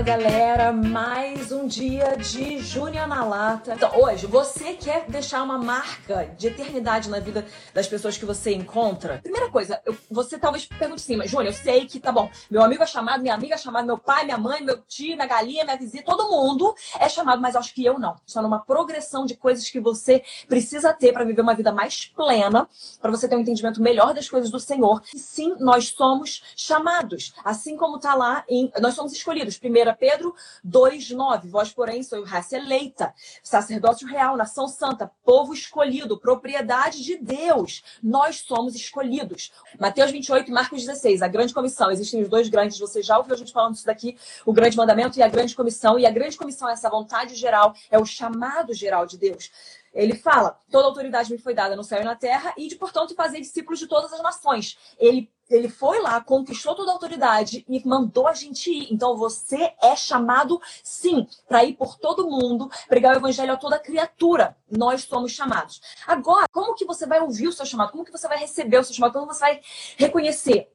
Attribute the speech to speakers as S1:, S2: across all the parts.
S1: Fala galera, mais um dia de Júnior na Lata. Então, hoje, você quer deixar uma marca de eternidade na vida das pessoas que você encontra? Primeira coisa, eu, você talvez pergunte assim, mas Júnior, eu sei que tá bom, meu amigo é chamado, minha amiga é chamada, meu pai, minha mãe, meu tio, minha galinha, minha vizinha, todo mundo é chamado, mas acho que eu não. Está numa progressão de coisas que você precisa ter para viver uma vida mais plena, para você ter um entendimento melhor das coisas do Senhor. E sim, nós somos chamados, assim como tá lá em. Nós somos escolhidos. 1 Pedro 2,9. Vós, porém, sois raça eleita, sacerdócio real, nação santa, povo escolhido, propriedade de Deus. Nós somos escolhidos. Mateus 28 e Marcos 16, a grande comissão. Existem os dois grandes, você já ouviu a gente falando isso daqui, o grande mandamento e a grande comissão. E a grande comissão é essa vontade geral, é o chamado geral de Deus. Ele fala: toda autoridade me foi dada no céu e na terra, e de, portanto, fazer discípulos de todas as nações. Ele, ele foi lá, conquistou toda a autoridade e mandou a gente ir. Então, você é chamado, sim, para ir por todo mundo, pregar o evangelho a toda criatura. Nós somos chamados. Agora, como que você vai ouvir o seu chamado? Como que você vai receber o seu chamado? Como você vai reconhecer?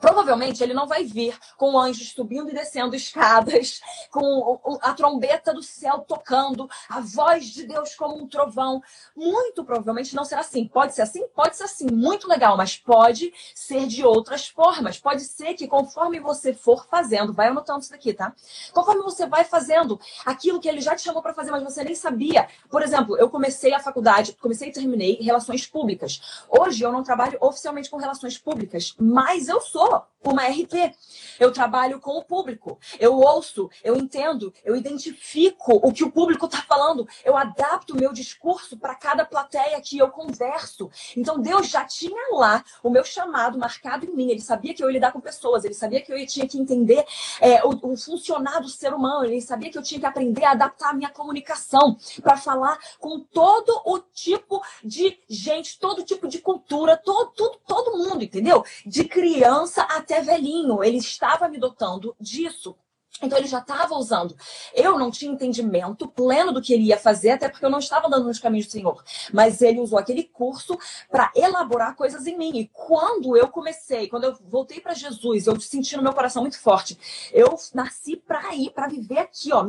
S1: Provavelmente ele não vai vir com anjos subindo e descendo escadas, com a trombeta do céu tocando, a voz de Deus como um trovão. Muito provavelmente não será assim. Pode ser assim? Pode ser assim, muito legal, mas pode ser de outras formas. Pode ser que conforme você for fazendo, vai anotando isso daqui, tá? Conforme você vai fazendo aquilo que ele já te chamou para fazer, mas você nem sabia. Por exemplo, eu comecei a faculdade, comecei e terminei relações públicas. Hoje eu não trabalho oficialmente com relações públicas, mas eu sou uma RP. Eu trabalho com o público. Eu ouço, eu entendo, eu identifico o que o público está falando. Eu adapto o meu discurso para cada plateia que eu converso. Então Deus já tinha lá o meu chamado marcado em mim. Ele sabia que eu ia lidar com pessoas. Ele sabia que eu tinha que entender é, o, o funcionar do ser humano. Ele sabia que eu tinha que aprender a adaptar a minha comunicação para falar com todo o tipo de gente, todo tipo de cultura, todo, todo, todo mundo, entendeu? De criança até velhinho. Ele estava me dotando disso. Então ele já estava usando. Eu não tinha entendimento pleno do que ele ia fazer, até porque eu não estava andando nos caminhos do Senhor. Mas ele usou aquele curso para elaborar coisas em mim. E quando eu comecei, quando eu voltei para Jesus, eu senti no meu coração muito forte. Eu nasci para ir, para viver aqui, ó.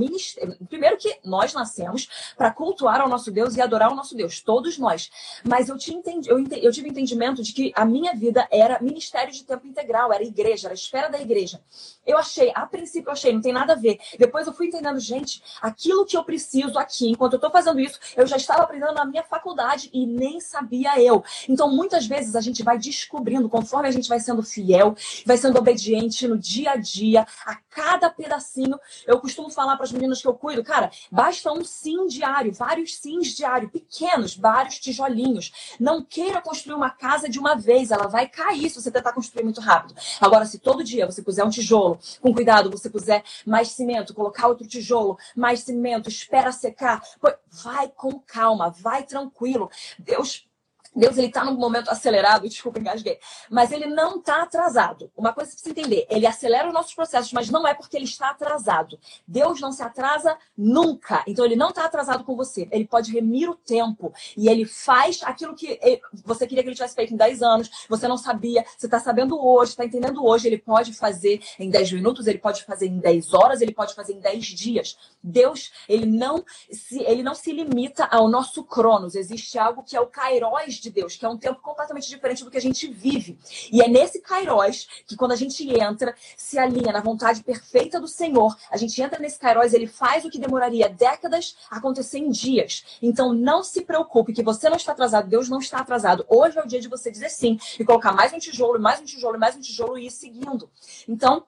S1: Primeiro que nós nascemos para cultuar ao nosso Deus e adorar ao nosso Deus, todos nós. Mas eu, tinha entendi, eu, eu tive entendimento de que a minha vida era ministério de tempo integral, era igreja, era esfera da igreja. Eu achei, a princípio eu achei não tem nada a ver. Depois eu fui entendendo, gente, aquilo que eu preciso aqui, enquanto eu estou fazendo isso, eu já estava aprendendo na minha faculdade e nem sabia eu. Então, muitas vezes a gente vai descobrindo, conforme a gente vai sendo fiel, vai sendo obediente no dia a dia, a cada pedacinho. Eu costumo falar para as meninas que eu cuido, cara, basta um sim diário, vários sims diário, pequenos, vários tijolinhos. Não queira construir uma casa de uma vez, ela vai cair se você tentar construir muito rápido. Agora, se todo dia você puser um tijolo, com cuidado, você puser mais cimento, colocar outro tijolo, mais cimento, espera secar. Vai com calma, vai tranquilo. Deus Deus ele está num momento acelerado, desculpa, engasguei, mas ele não está atrasado. Uma coisa que você entender, ele acelera os nossos processos, mas não é porque ele está atrasado. Deus não se atrasa nunca. Então ele não está atrasado com você. Ele pode remir o tempo e ele faz aquilo que você queria que ele tivesse feito em 10 anos, você não sabia, você está sabendo hoje, está entendendo hoje, ele pode fazer em 10 minutos, ele pode fazer em 10 horas, ele pode fazer em 10 dias. Deus, ele não se, ele não se limita ao nosso cronos. Existe algo que é o kairos de Deus, que é um tempo completamente diferente do que a gente vive. E é nesse Kairos que quando a gente entra, se alinha na vontade perfeita do Senhor, a gente entra nesse Kairos, ele faz o que demoraria décadas acontecer em dias. Então não se preocupe que você não está atrasado, Deus não está atrasado. Hoje é o dia de você dizer sim e colocar mais um tijolo, mais um tijolo, mais um tijolo e ir seguindo. Então,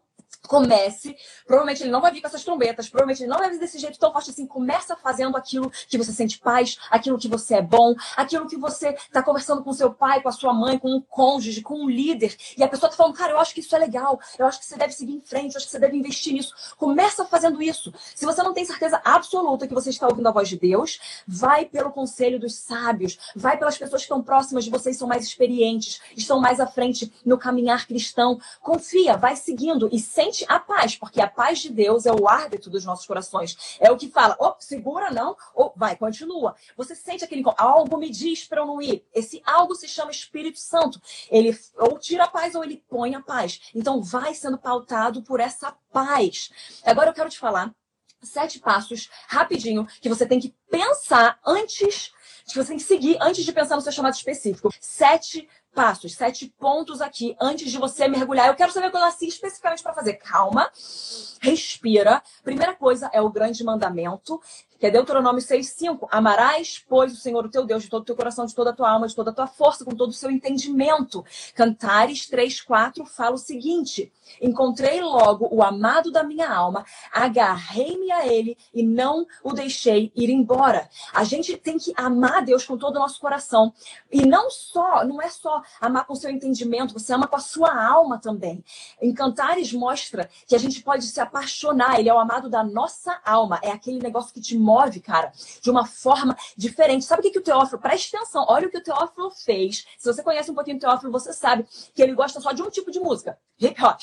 S1: comece. Provavelmente ele não vai vir com essas trombetas, provavelmente ele não vai vir desse jeito tão forte assim. Começa fazendo aquilo que você sente paz, aquilo que você é bom, aquilo que você está conversando com seu pai, com a sua mãe, com um cônjuge, com um líder. E a pessoa está falando, cara, eu acho que isso é legal, eu acho que você deve seguir em frente, eu acho que você deve investir nisso. Começa fazendo isso. Se você não tem certeza absoluta que você está ouvindo a voz de Deus, vai pelo conselho dos sábios, vai pelas pessoas que estão próximas de vocês, são mais experientes, estão mais à frente no caminhar cristão. Confia, vai seguindo e sem sente a paz, porque a paz de Deus é o árbitro dos nossos corações. É o que fala, oh, segura não, ou vai, continua. Você sente aquele algo me diz para eu não ir. Esse algo se chama Espírito Santo. Ele ou tira a paz ou ele põe a paz. Então vai sendo pautado por essa paz. Agora eu quero te falar sete passos rapidinho que você tem que pensar antes, que você tem que seguir antes de pensar no seu chamado específico. Sete passos, sete pontos aqui antes de você mergulhar. Eu quero saber o que eu nasci especificamente para fazer. Calma, respira. Primeira coisa é o grande mandamento que é Deuteronômio 6,5. Amarás, pois, o Senhor, o teu Deus, de todo o teu coração, de toda a tua alma, de toda a tua força, com todo o seu entendimento. Cantares 3,4 fala o seguinte: Encontrei logo o amado da minha alma, agarrei-me a ele e não o deixei ir embora. A gente tem que amar Deus com todo o nosso coração. E não só, não é só amar com o seu entendimento, você ama com a sua alma também. Em Cantares mostra que a gente pode se apaixonar, ele é o amado da nossa alma. É aquele negócio que te move cara, de uma forma diferente. Sabe o que, que o Teófilo, preste atenção, olha o que o Teófilo fez. Se você conhece um pouquinho o Teófilo, você sabe que ele gosta só de um tipo de música, hip hop.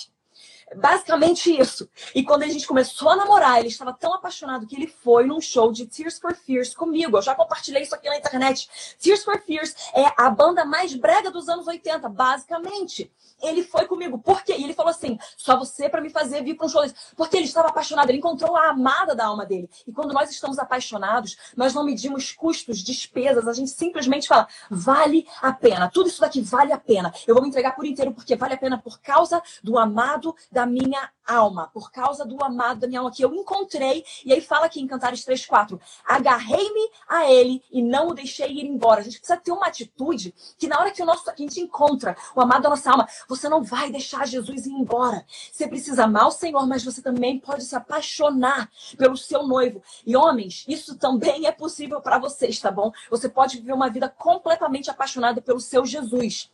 S1: Basicamente isso. E quando a gente começou a namorar, ele estava tão apaixonado que ele foi num show de Tears for Fears comigo. Eu já compartilhei isso aqui na internet. Tears for Fears é a banda mais brega dos anos 80, basicamente. Ele foi comigo. Por quê? E ele falou assim: só você para me fazer vir para um show desse. Porque ele estava apaixonado, ele encontrou a amada da alma dele. E quando nós estamos apaixonados, nós não medimos custos, despesas, a gente simplesmente fala: vale a pena. Tudo isso daqui vale a pena. Eu vou me entregar por inteiro porque vale a pena por causa do amado da minha alma, por causa do amado da minha alma que eu encontrei. E aí fala aqui em Cantares 3:4, agarrei-me a ele e não o deixei ir embora. A gente precisa ter uma atitude que na hora que o nosso que a gente encontra o amado da nossa alma, você não vai deixar Jesus ir embora. Você precisa amar o Senhor, mas você também pode se apaixonar pelo seu noivo. E homens, isso também é possível para vocês, tá bom? Você pode viver uma vida completamente apaixonada pelo seu Jesus.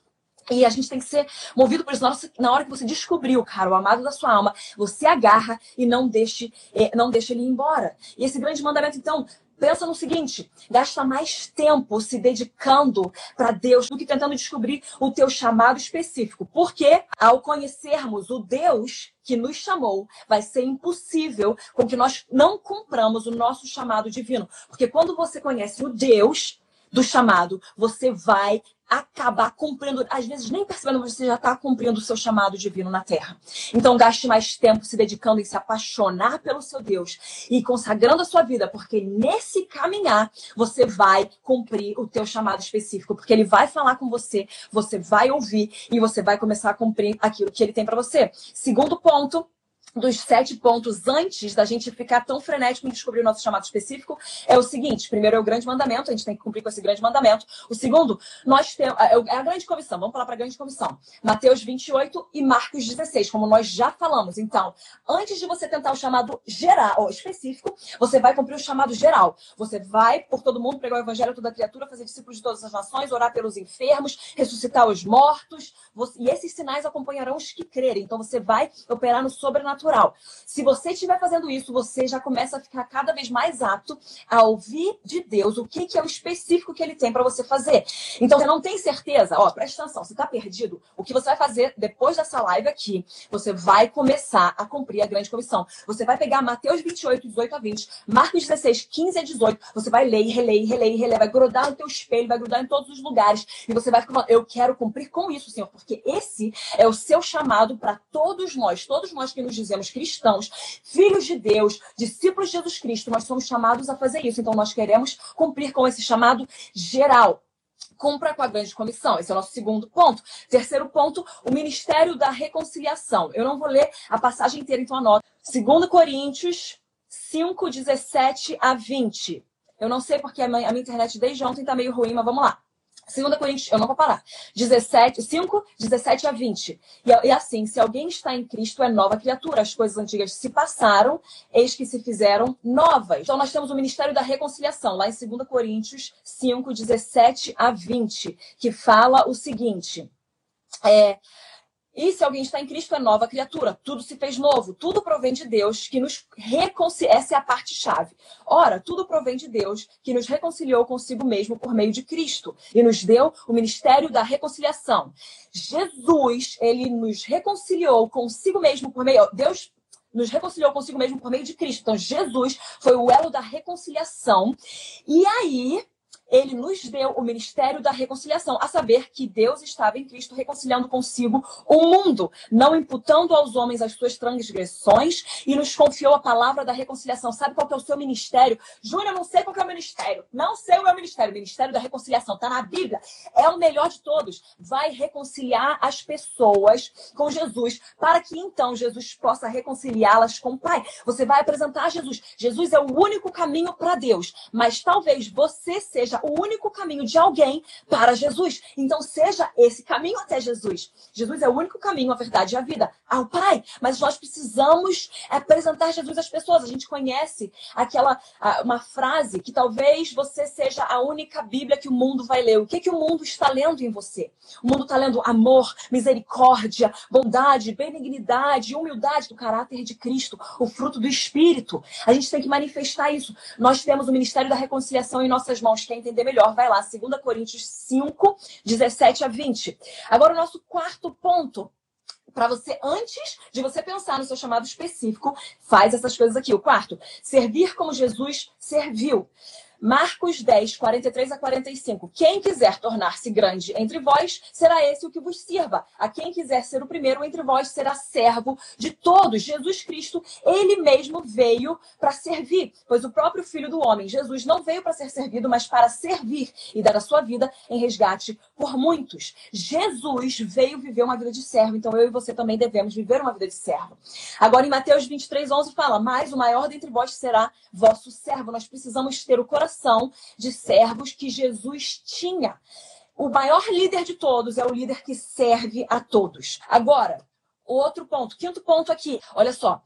S1: E a gente tem que ser movido por isso. Na hora que você descobriu, cara, o amado da sua alma, você agarra e não deixe, eh, não deixe ele ir embora. E esse grande mandamento, então, pensa no seguinte: gasta mais tempo se dedicando para Deus do que tentando descobrir o teu chamado específico. Porque ao conhecermos o Deus que nos chamou, vai ser impossível com que nós não cumpramos o nosso chamado divino. Porque quando você conhece o Deus do chamado, você vai acabar cumprindo, às vezes nem percebendo, mas você já está cumprindo o seu chamado divino na Terra. Então gaste mais tempo se dedicando em se apaixonar pelo seu Deus e consagrando a sua vida, porque nesse caminhar você vai cumprir o teu chamado específico, porque ele vai falar com você, você vai ouvir e você vai começar a cumprir aquilo que ele tem para você. Segundo ponto, dos sete pontos antes da gente ficar tão frenético em descobrir o nosso chamado específico é o seguinte: primeiro é o grande mandamento, a gente tem que cumprir com esse grande mandamento. O segundo, nós temos. É, é a grande comissão, vamos falar para a grande comissão. Mateus 28 e Marcos 16, como nós já falamos. Então, antes de você tentar o chamado geral, ou específico, você vai cumprir o chamado geral. Você vai por todo mundo, pregar o evangelho a toda criatura, fazer discípulos de todas as nações, orar pelos enfermos, ressuscitar os mortos. E esses sinais acompanharão os que crerem. Então, você vai operar no sobrenatural natural. Se você estiver fazendo isso, você já começa a ficar cada vez mais apto a ouvir de Deus o que, que é o específico que ele tem para você fazer. Então, você não tem certeza, ó, presta atenção, você está perdido, o que você vai fazer depois dessa live aqui, você vai começar a cumprir a grande comissão. Você vai pegar Mateus 28, 18 a 20, Marcos 16, 15 a 18, você vai ler, reler, reler, reler, vai grudar no teu espelho, vai grudar em todos os lugares, e você vai ficar, eu quero cumprir com isso, Senhor, porque esse é o seu chamado para todos nós, todos nós que nos dizemos dizemos cristãos, filhos de Deus, discípulos de Jesus Cristo, nós somos chamados a fazer isso. Então, nós queremos cumprir com esse chamado geral cumpra com a grande comissão. Esse é o nosso segundo ponto. Terceiro ponto, o ministério da reconciliação. Eu não vou ler a passagem inteira, então anota. 2 Coríntios 5, 17 a 20. Eu não sei porque a minha internet desde ontem está meio ruim, mas vamos lá. Segunda Coríntios, eu não vou parar. 17, 5, 17 a 20. E, e, assim, se alguém está em Cristo, é nova criatura. As coisas antigas se passaram, eis que se fizeram novas. Então, nós temos o Ministério da Reconciliação, lá em 2 Coríntios 5, 17 a 20, que fala o seguinte. É, E se alguém está em Cristo, é nova criatura. Tudo se fez novo. Tudo provém de Deus, que nos reconcilia. Essa é a parte chave. Ora, tudo provém de Deus, que nos reconciliou consigo mesmo por meio de Cristo. E nos deu o ministério da reconciliação. Jesus, ele nos reconciliou consigo mesmo por meio. Deus nos reconciliou consigo mesmo por meio de Cristo. Então, Jesus foi o elo da reconciliação. E aí, ele nos deu o ministério da reconciliação, a saber que Deus estava em Cristo reconciliando consigo o mundo, não imputando aos homens as suas transgressões e nos confiou a palavra da reconciliação. Sabe qual que é o seu ministério? Júnior, não sei qual que é o ministério. Não sei o meu ministério. O ministério da reconciliação está na Bíblia. É o melhor de todos. Vai reconciliar as pessoas com Jesus, para que então Jesus possa reconciliá-las com o Pai. Você vai apresentar Jesus. Jesus é o único caminho para Deus, mas talvez você seja o único caminho de alguém para Jesus. Então, seja esse caminho até Jesus. Jesus é o único caminho, a verdade e a vida ao Pai. Mas nós precisamos apresentar Jesus às pessoas. A gente conhece aquela uma frase que talvez você seja a única Bíblia que o mundo vai ler. O que, que o mundo está lendo em você? O mundo está lendo amor, misericórdia, bondade, benignidade, humildade do caráter de Cristo, o fruto do Espírito. A gente tem que manifestar isso. Nós temos o ministério da reconciliação em nossas mãos. Quem entender melhor, vai lá, 2 Coríntios 5, 17 a 20. Agora, o nosso quarto ponto para você, antes de você pensar no seu chamado específico, faz essas coisas aqui. O quarto, servir como Jesus serviu. Marcos 10, 43 a 45. Quem quiser tornar-se grande entre vós, será esse o que vos sirva. A quem quiser ser o primeiro entre vós, será servo de todos. Jesus Cristo, ele mesmo veio para servir, pois o próprio Filho do Homem, Jesus, não veio para ser servido, mas para servir e dar a sua vida em resgate por muitos. Jesus veio viver uma vida de servo, então eu e você também devemos viver uma vida de servo. Agora, em Mateus 23, 11, fala: Mas o maior dentre vós será vosso servo. Nós precisamos ter o coração de servos que Jesus tinha. O maior líder de todos é o líder que serve a todos. Agora, outro ponto, quinto ponto aqui, olha só.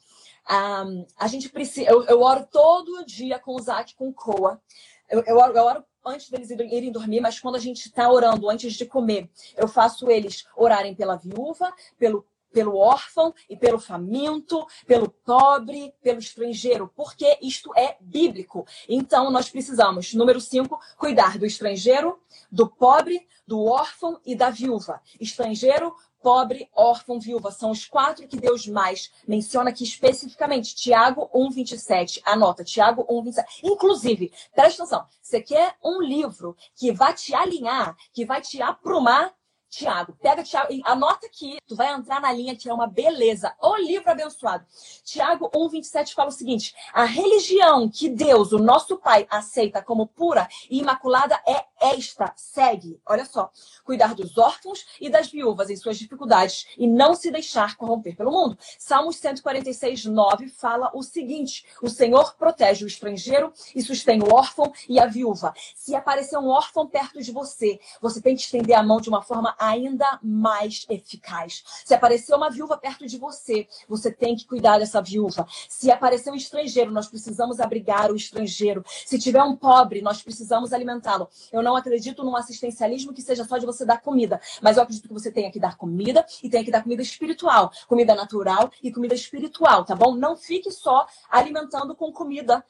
S1: Um, a gente precisa. Eu, eu, oro todo dia com o Zac, com o Coa. Eu, eu, oro, eu oro antes deles irem dormir, mas quando a gente está orando antes de comer, eu faço eles orarem pela viúva, pelo pelo órfão e pelo faminto, pelo pobre, pelo estrangeiro, porque isto é bíblico. Então, nós precisamos, número cinco, cuidar do estrangeiro, do pobre, do órfão e da viúva. Estrangeiro, pobre, órfão, viúva. São os quatro que Deus mais menciona aqui especificamente. Tiago 1,27. Anota, Tiago 1,27. Inclusive, presta atenção, você quer um livro que vai te alinhar, que vai te aprumar Tiago, pega Tiago anota aqui, tu vai entrar na linha que é uma beleza. O livro abençoado. Tiago 1:27 fala o seguinte: a religião que Deus, o nosso Pai, aceita como pura e imaculada é esta. Segue, olha só, cuidar dos órfãos e das viúvas em suas dificuldades e não se deixar corromper pelo mundo. Salmos 146:9 fala o seguinte: o Senhor protege o estrangeiro e sustém o órfão e a viúva. Se aparecer um órfão perto de você, você tem que estender a mão de uma forma ainda mais eficaz. Se aparecer uma viúva perto de você, você tem que cuidar dessa viúva. Se aparecer um estrangeiro, nós precisamos abrigar o estrangeiro. Se tiver um pobre, nós precisamos alimentá-lo. Eu não acredito num assistencialismo que seja só de você dar comida, mas eu acredito que você tenha que dar comida e tenha que dar comida espiritual, comida natural e comida espiritual, tá bom? Não fique só alimentando com comida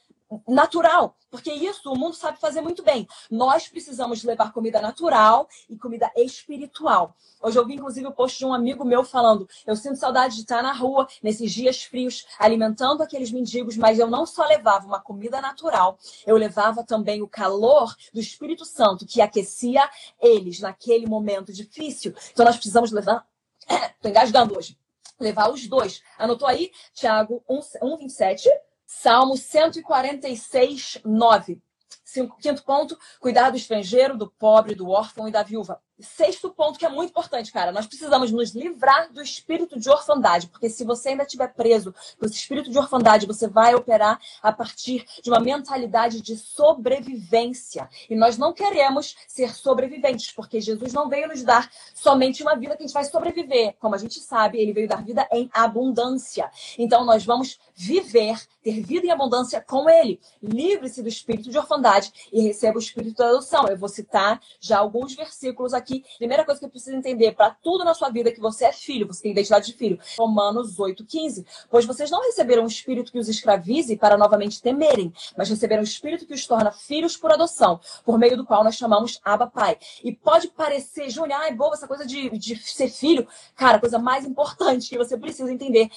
S1: natural, porque isso o mundo sabe fazer muito bem. Nós precisamos levar comida natural e comida espiritual. Hoje eu vi, inclusive, o post de um amigo meu falando: eu sinto saudade de estar na rua, nesses dias frios, alimentando aqueles mendigos, mas eu não só levava uma comida natural, eu levava também o calor do Espírito Santo que aquecia eles naquele momento difícil. Então nós precisamos levar. Estou engasgando hoje. Levar os dois. Anotou aí? Tiago 1, 1 27. Salmo 146, 9. Cinco, quinto ponto, cuidar do estrangeiro, do pobre, do órfão e da viúva. Sexto ponto que é muito importante, cara. Nós precisamos nos livrar do espírito de orfandade, porque se você ainda estiver preso com esse espírito de orfandade, você vai operar a partir de uma mentalidade de sobrevivência. E nós não queremos ser sobreviventes, porque Jesus não veio nos dar somente uma vida que a gente vai sobreviver. Como a gente sabe, ele veio dar vida em abundância. Então nós vamos viver, ter vida em abundância com ele. Livre-se do espírito de orfandade e receba o espírito da adoção. Eu vou citar já alguns versículos aqui aqui. Primeira coisa que eu preciso entender para tudo na sua vida é que você é filho, você tem identidade de filho. Romanos 8:15. Pois vocês não receberam um espírito que os escravize para novamente temerem, mas receberam um espírito que os torna filhos por adoção, por meio do qual nós chamamos Abba Pai. E pode parecer, Júnior, ai, boa essa coisa de, de ser filho. Cara, a coisa mais importante que você precisa entender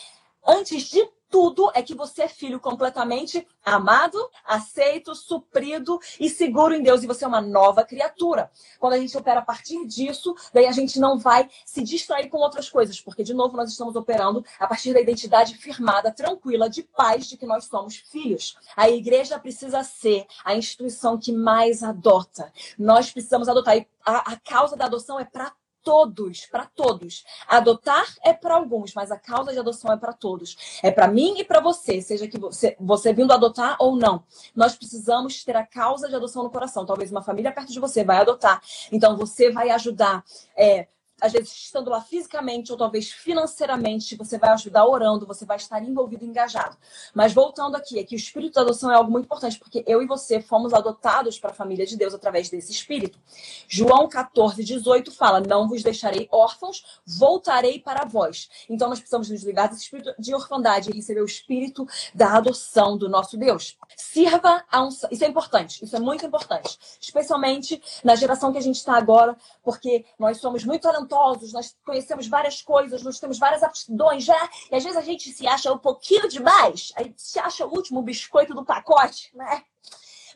S1: antes de tudo é que você é filho completamente amado, aceito, suprido e seguro em Deus. E você é uma nova criatura. Quando a gente opera a partir disso, daí a gente não vai se distrair com outras coisas, porque, de novo, nós estamos operando a partir da identidade firmada, tranquila, de paz, de que nós somos filhos. A igreja precisa ser a instituição que mais adota. Nós precisamos adotar. E a, a causa da adoção é para todos, para todos. Adotar é para alguns, mas a causa de adoção é para todos. É para mim e para você, seja que você, você vindo adotar ou não. Nós precisamos ter a causa de adoção no coração. Talvez uma família perto de você vai adotar. Então você vai ajudar. É, às vezes estando lá fisicamente ou talvez financeiramente, você vai ajudar orando, você vai estar envolvido, engajado. Mas voltando aqui, é que o espírito da adoção é algo muito importante, porque eu e você fomos adotados para a família de Deus através desse espírito. João 14, 18 fala: Não vos deixarei órfãos, voltarei para vós. Então nós precisamos nos livrar desse espírito de orfandade e receber o espírito da adoção do nosso Deus. Sirva a um. Isso é importante, isso é muito importante. Especialmente na geração que a gente está agora, porque nós somos muito talentosos, nós conhecemos várias coisas, nós temos várias aptidões já, e às vezes a gente se acha um pouquinho demais, a gente se acha o último biscoito do pacote, né?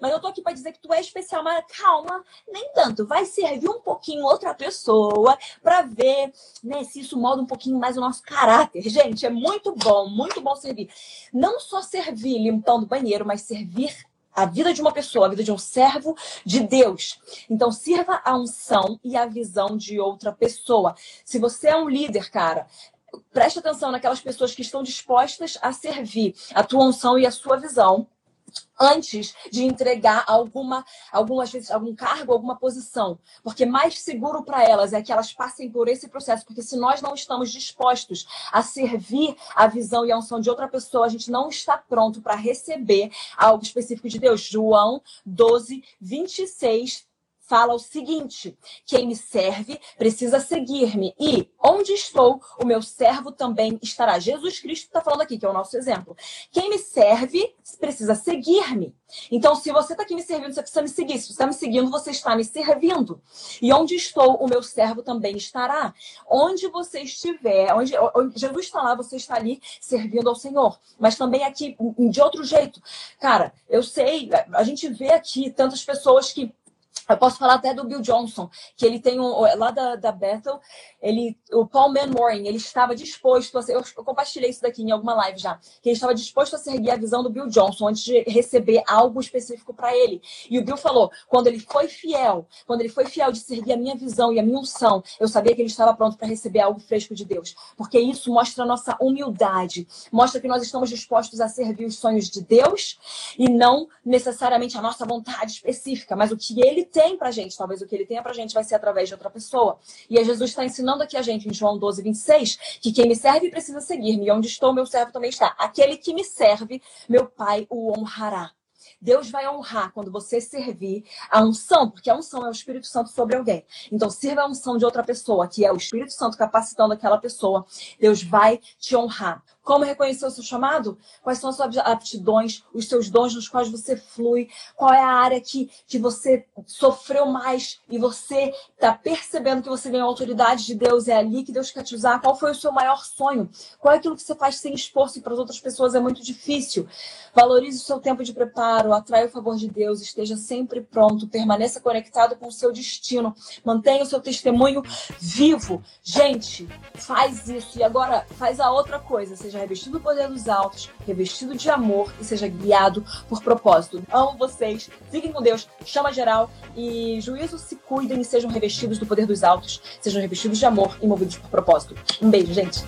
S1: Mas eu tô aqui para dizer que tu é especial, mas calma, nem tanto. Vai servir um pouquinho outra pessoa para ver, né, se isso molda um pouquinho mais o nosso caráter. Gente, é muito bom, muito bom servir. Não só servir limpando o banheiro, mas servir a vida de uma pessoa, a vida de um servo de Deus. Então, sirva a unção e a visão de outra pessoa. Se você é um líder, cara, preste atenção naquelas pessoas que estão dispostas a servir a tua unção e a sua visão antes de entregar alguma, algumas vezes, algum cargo, alguma posição. Porque mais seguro para elas é que elas passem por esse processo. Porque se nós não estamos dispostos a servir a visão e a unção de outra pessoa, a gente não está pronto para receber algo específico de Deus. João 12, 26 fala o seguinte: quem me serve precisa seguir-me, e onde estou, o meu servo também estará. Jesus Cristo está falando aqui, que é o nosso exemplo. Quem me serve precisa seguir-me. Então, se você está aqui me servindo, você precisa me seguir. Se você está me seguindo, você está me servindo. E onde estou, o meu servo também estará. Onde você estiver, onde, onde Jesus está lá, você está ali servindo ao Senhor. Mas também aqui, de outro jeito. Cara, eu sei, a gente vê aqui tantas pessoas que eu posso falar até do Bill Johnson, que ele tem um, lá da, da Bethel, ele, o Paul Manwaring, ele estava disposto a ser, eu, eu compartilhei isso daqui em alguma live já, que ele estava disposto a seguir a visão do Bill Johnson antes de receber algo específico para ele. E o Bill falou, quando ele foi fiel, quando ele foi fiel de seguir a minha visão e a minha unção, eu sabia que ele estava pronto para receber algo fresco de Deus, porque isso mostra a nossa humildade, mostra que nós estamos dispostos a servir os sonhos de Deus e não necessariamente a nossa vontade específica, mas o que ele tem pra gente. Talvez o que ele tenha pra gente vai ser através de outra pessoa. E aí Jesus está ensinando aqui a gente, em João 12, 26, que quem me serve precisa seguir-me. E onde estou, meu servo também está. Aquele que me serve, meu Pai o honrará. Deus vai honrar quando você servir a unção, porque a unção é o Espírito Santo sobre alguém. Então, sirva a unção de outra pessoa, que é o Espírito Santo capacitando aquela pessoa. Deus vai te honrar. Como reconhecer o seu chamado? Quais são as suas aptidões, os seus dons nos quais você flui? Qual é a área que, que você sofreu mais e você está percebendo que você ganhou autoridade de Deus? É ali que Deus quer te usar? Qual foi o seu maior sonho? Qual é aquilo que você faz sem esforço e para as outras pessoas é muito difícil? Valorize o seu tempo de preparo, atraia o favor de Deus, esteja sempre pronto, permaneça conectado com o seu destino, mantenha o seu testemunho vivo. Gente, faz isso. E agora faz a outra coisa, seja seja revestido do poder dos altos, revestido de amor e seja guiado por propósito. Amo vocês, fiquem com Deus, chama geral e juízo se cuidem e sejam revestidos do poder dos altos, sejam revestidos de amor e movidos por propósito. Um beijo, gente.